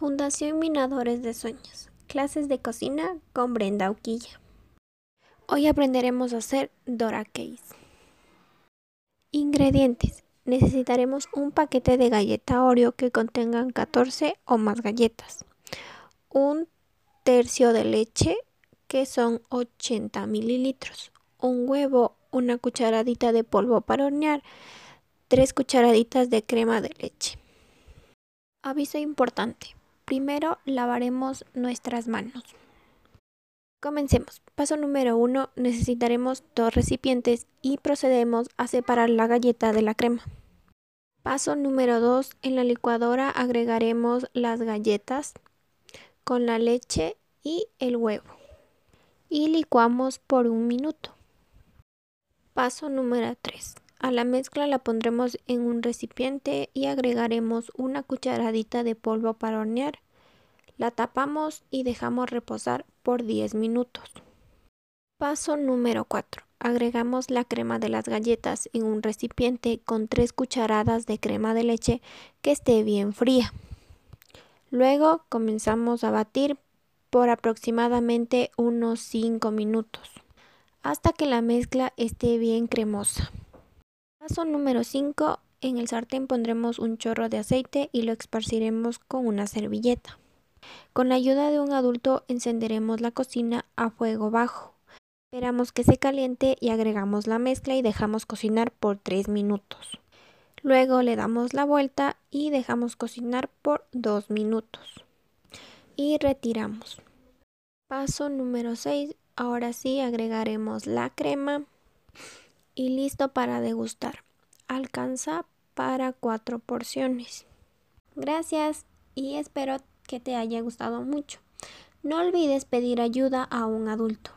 Fundación Minadores de Sueños. Clases de cocina con Brenda Uquilla. Hoy aprenderemos a hacer Dora Case. Ingredientes. Necesitaremos un paquete de galleta Oreo que contengan 14 o más galletas. Un tercio de leche que son 80 mililitros. Un huevo, una cucharadita de polvo para hornear, 3 cucharaditas de crema de leche. Aviso importante. Primero lavaremos nuestras manos. Comencemos. Paso número 1. Necesitaremos dos recipientes y procedemos a separar la galleta de la crema. Paso número 2. En la licuadora agregaremos las galletas con la leche y el huevo. Y licuamos por un minuto. Paso número 3. A la mezcla la pondremos en un recipiente y agregaremos una cucharadita de polvo para hornear. La tapamos y dejamos reposar por 10 minutos. Paso número 4. Agregamos la crema de las galletas en un recipiente con 3 cucharadas de crema de leche que esté bien fría. Luego comenzamos a batir por aproximadamente unos 5 minutos hasta que la mezcla esté bien cremosa. Paso número 5. En el sartén pondremos un chorro de aceite y lo esparciremos con una servilleta. Con la ayuda de un adulto encenderemos la cocina a fuego bajo. Esperamos que se caliente y agregamos la mezcla y dejamos cocinar por 3 minutos. Luego le damos la vuelta y dejamos cocinar por 2 minutos. Y retiramos. Paso número 6. Ahora sí agregaremos la crema y listo para degustar. Alcanza para cuatro porciones. Gracias y espero que te haya gustado mucho. No olvides pedir ayuda a un adulto.